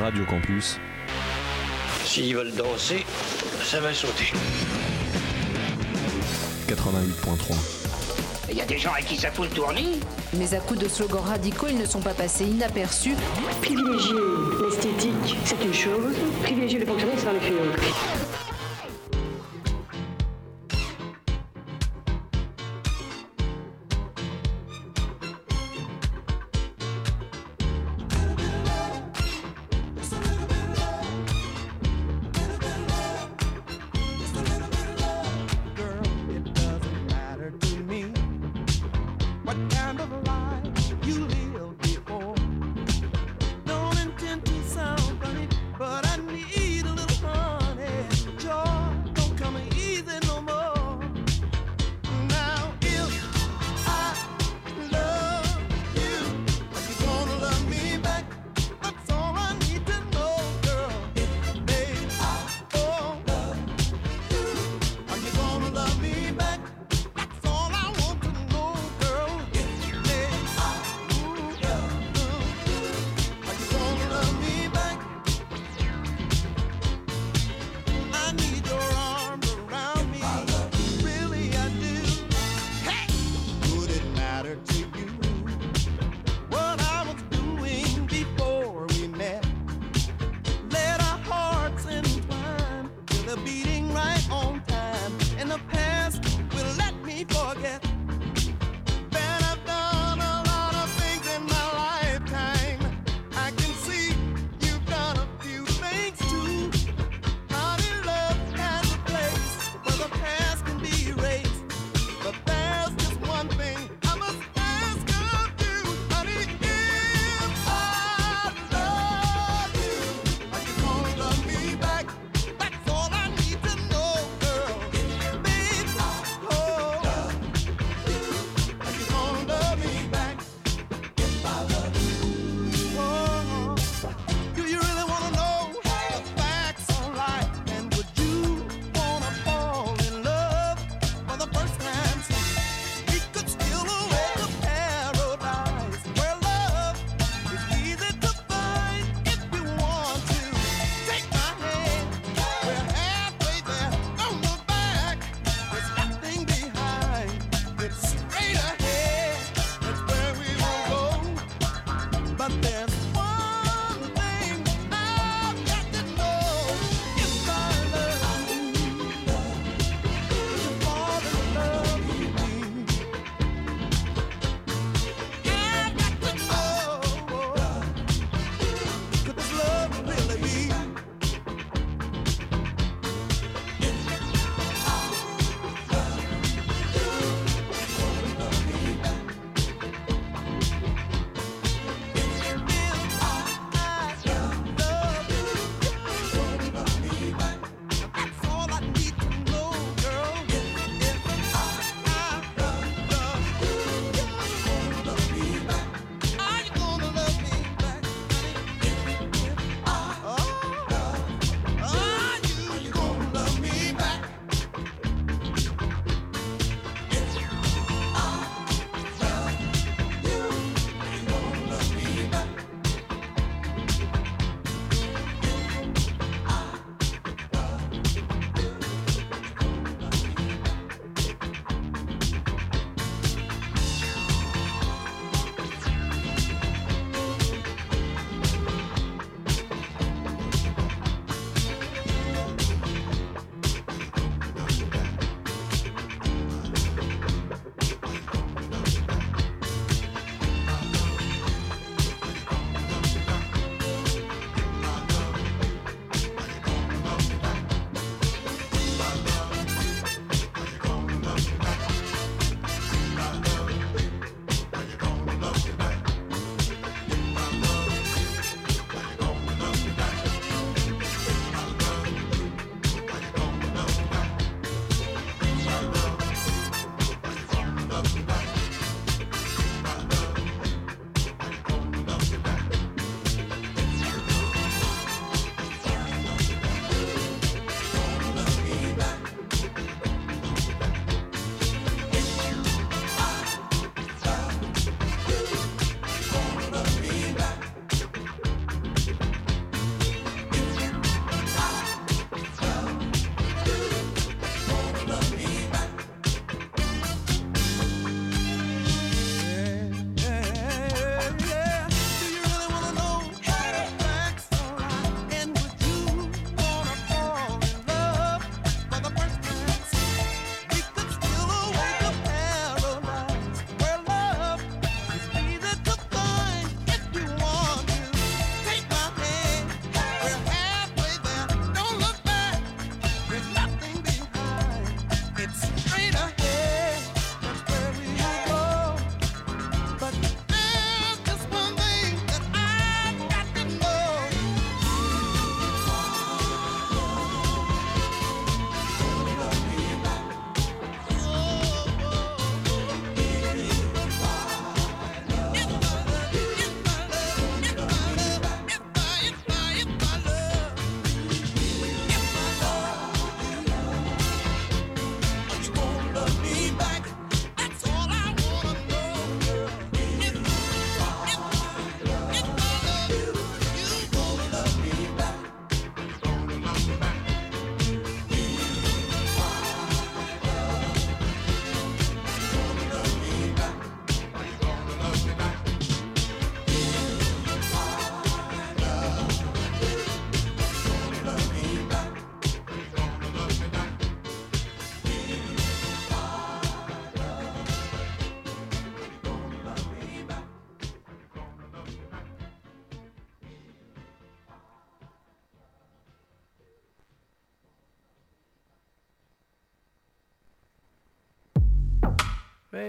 Radio Campus. S'ils veulent danser, ça va sauter. 88.3. Il y a des gens à qui ça fout le tournis Mais à coups de slogans radicaux, ils ne sont pas passés inaperçus. Privilégier l'esthétique, c'est une chose. Privilégier le fonctionnaire, c'est effet autre.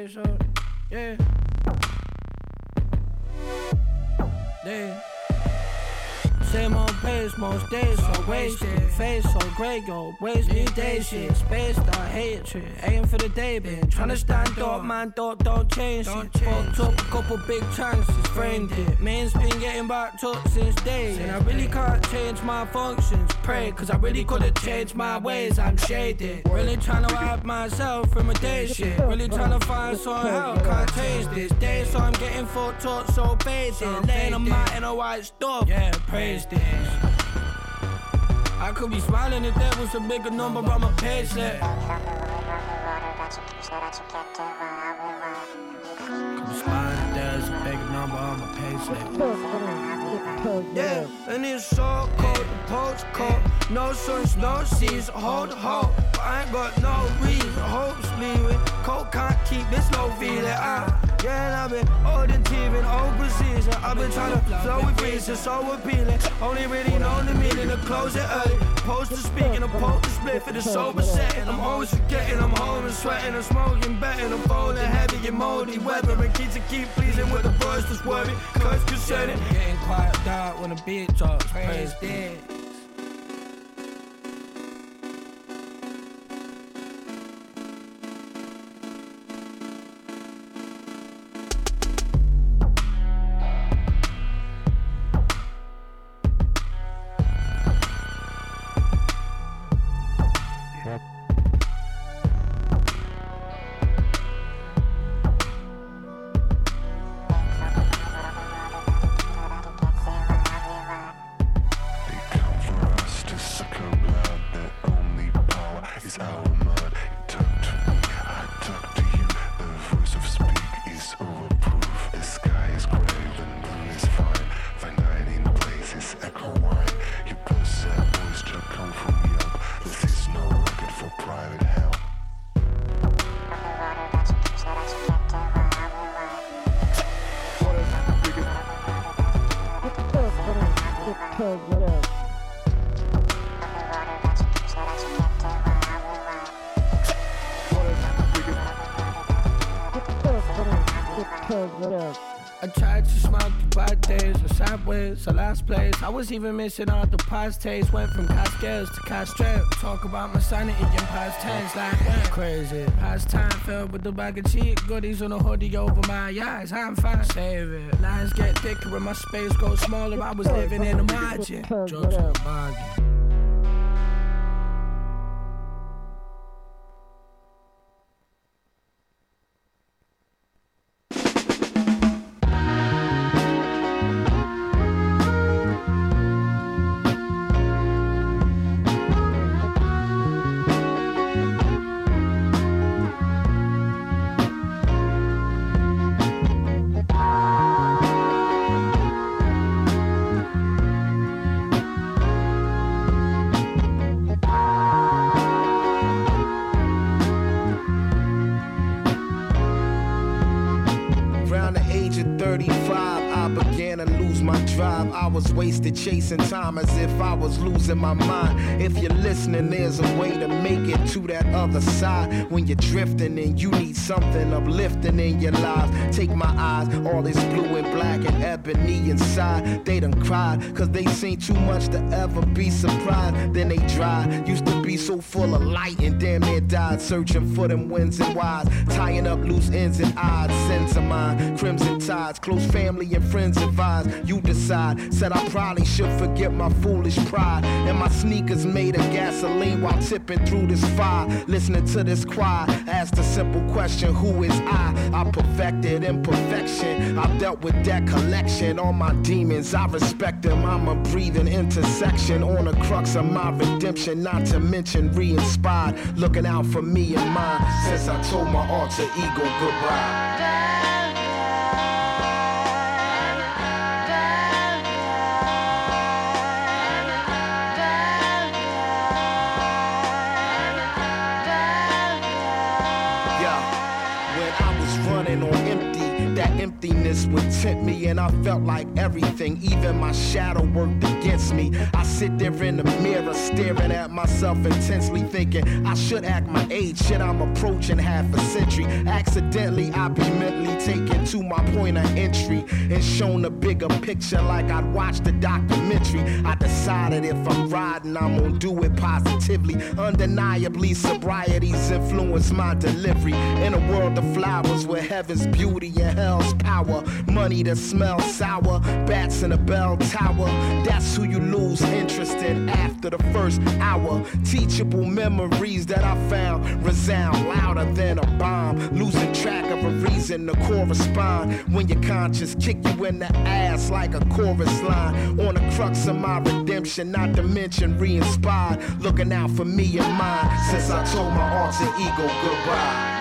On, yeah. Yeah. Same on pace, most days so wasted. Face so gray, yo, waste me day shit. Space the hatred, aim for the day, been tryna stand up, man, thought don't change it. Fucked up a couple big chances, framed it. Man's been getting back up since day, And I really can't change my functions. Pray, cause I really could've changed my ways, I'm shaded. Really tryna wipe myself from a day shit. Really tryna find some help, can't change this day, so I'm getting fucked up, so basic. Laying on my in a white stuff, yeah, praise this. I could be smiling if that was a bigger number smiling if there's a bigger number slip. Yeah, and it's so cold, the postcode. No suns, no seas, hold hope. I ain't got no reason. Hope's leaving. Cold can't keep this low feeling. Ah, yeah, I've been holding team in old position. I've been trying to flow with reason, so appealing. Only really know the meaning close it early. Post to speak and a post to split for the sober setting. I'm always forgetting, I'm home and sweating, I'm smoking, betting, I'm falling heavy and moldy weather. And kids to keep pleasing with the boys that's worried. Cause concerning. Getting quiet dark when the beat drops. Praise dead. Cause whatever. Cause whatever. Cause up? I tried to smile through bad days or sideways, the last place. I was even missing out the past taste. Went from Cascades to Castrate. Talk about my sanity in past tense, like yeah. crazy. Past time filled with the bag of cheap goodies on a hoodie over my eyes. I'm fine, save it. Lines get thicker and my space goes smaller. I was living in a margin. Drugs were a bargain. Chasing time as if I was losing my mind. If you're listening, there's a way to make it to that other side. When you're drifting and you need something uplifting in your lives. Take my eyes, all this blue and black and ebony inside. They done cried, cause they seen too much to ever be surprised. Then they dried. Used to be so full of light and damn near died. Searching for them wins and whys. Tying up loose ends and odds. Sins of mine, crimson tides. Close family and friends advise. You decide. Said I probably should forget my foolish pride. And my sneakers made of gasoline while tipping through this fire. Listening to this choir. Asked a simple question Who is I? I perfected imperfection. I've dealt with that collection. All my demons, I respect them. I'm a breathing intersection on the crux of my redemption. Not to mention re inspired. Looking out for me and mine. Since I told my alter ego goodbye. Tempt me and I felt like everything, even my shadow worked against me. I sit there in the mirror, staring at myself intensely, thinking I should act my age. Shit, I'm approaching half a century. Accidentally, I be mentally taken to my point of entry and shown a bigger picture like I'd watched a documentary. I decided if I'm riding, I'm gonna do it positively. Undeniably, sobriety's influenced my delivery. In a world of flowers where heaven's beauty and hell's power, money that smells sour, bats in a bell tower. That's who you lose interest in after the first hour. Teachable memories that I found resound louder than a bomb. Losing track of a reason to correspond when your conscience kick you in the ass like a chorus line. On the crux of my redemption, not to mention re-inspired. Looking out for me and mine since I told my alter ego goodbye.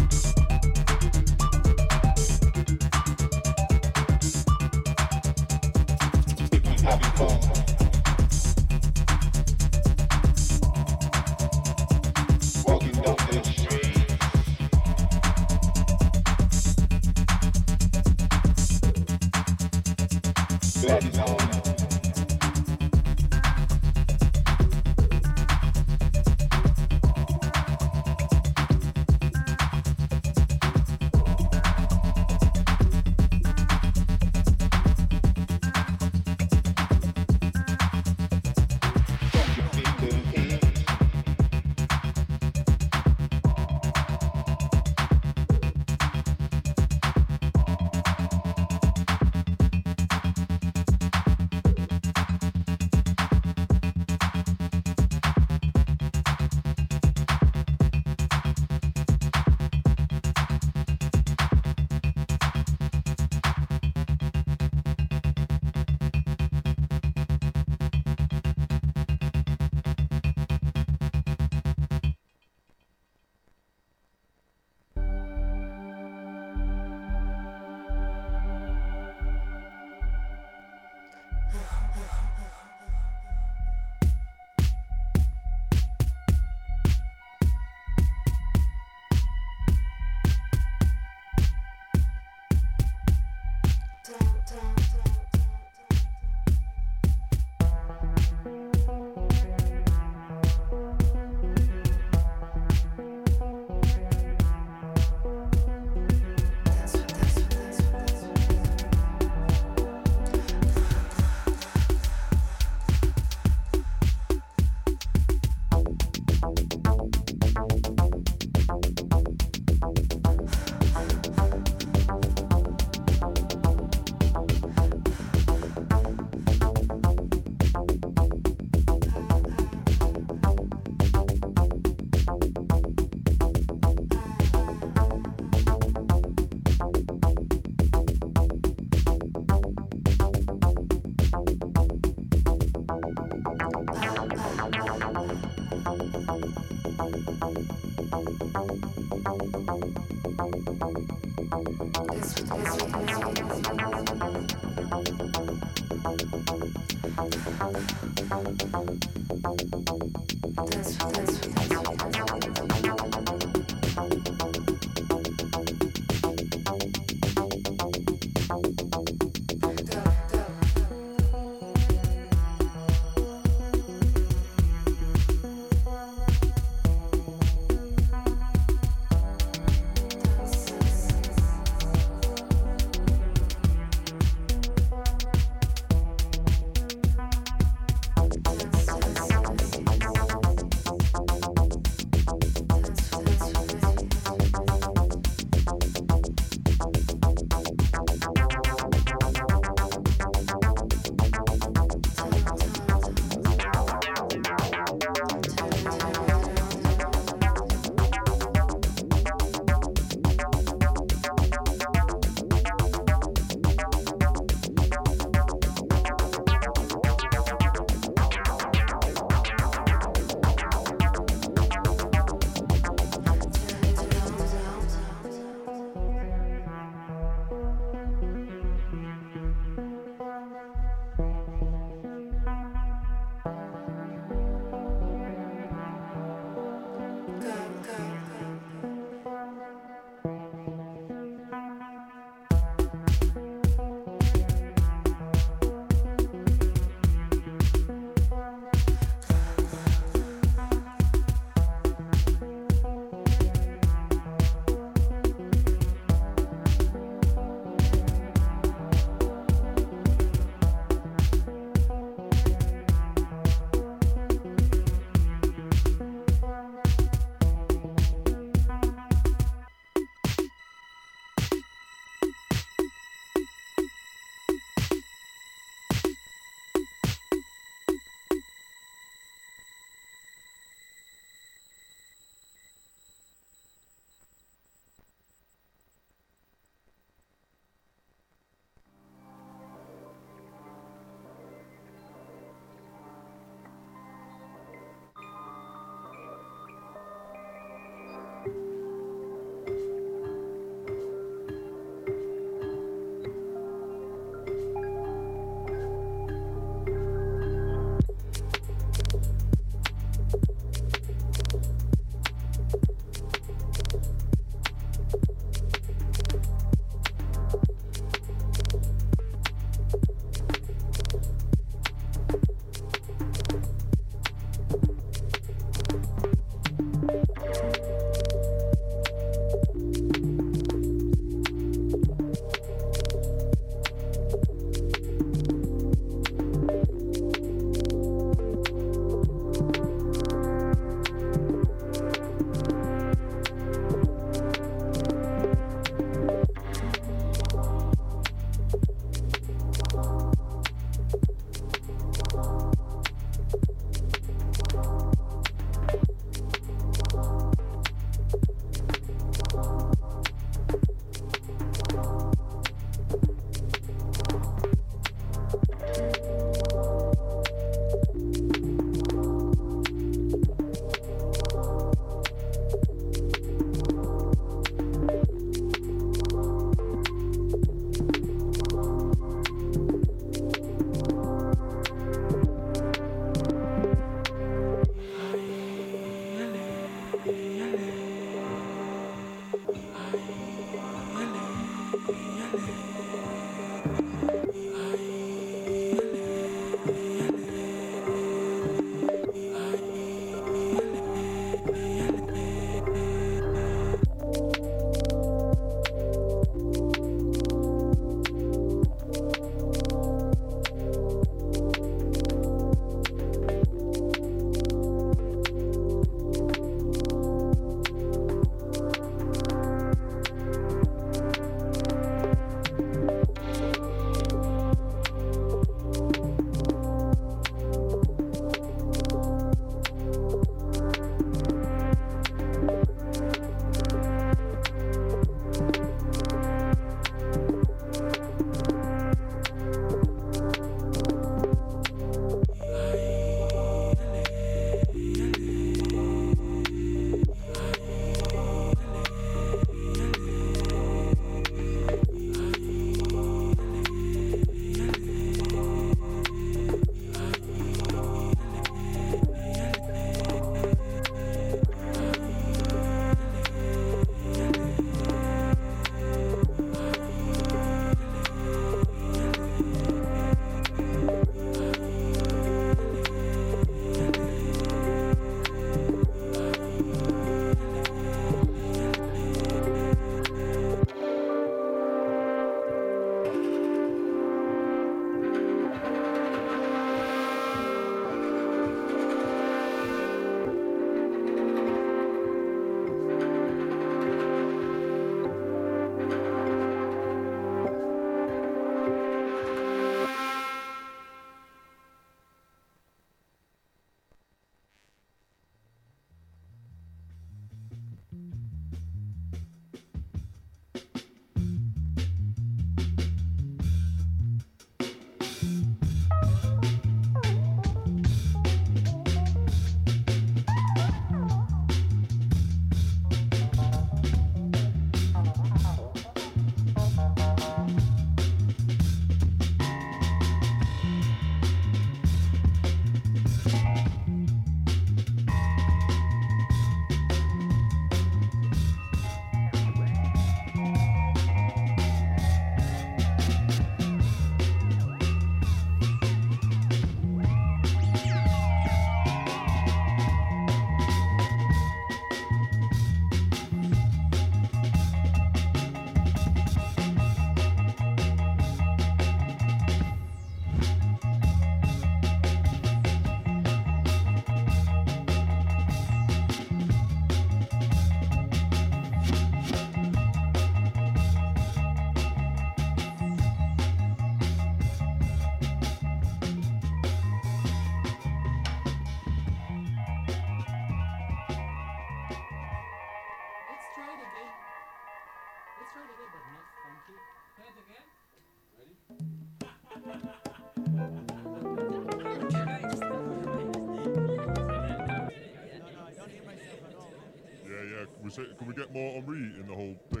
Can we, get more Henri in the whole thing?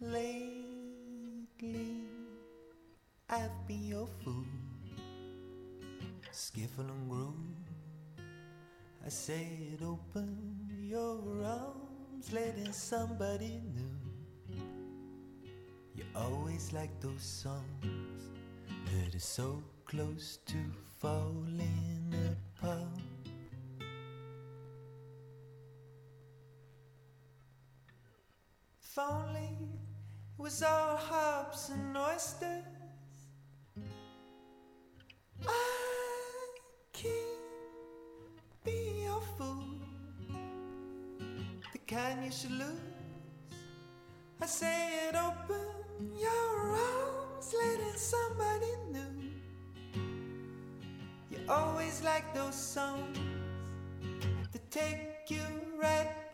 Lately, I've been your fool. Skiffle and groove. I said, open your arms, letting somebody new. You always like those songs that are so close to falling apart. justice. I can't be your fool, the kind you should lose. I say it open your arms, letting somebody new. You always like those songs that take you right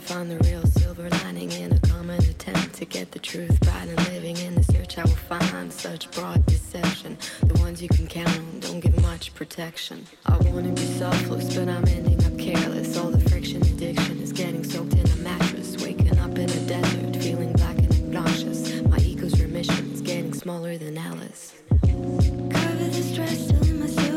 to find the real silver lining in a common attempt to get the truth right and living in the search I will find. Such broad deception the ones you can count don't give much protection. I wanna be selfless but I'm ending up careless. All the friction addiction is getting soaked in a mattress. Waking up in a desert feeling black and obnoxious my ego's remission is getting smaller than Alice. Cover the stress still in myself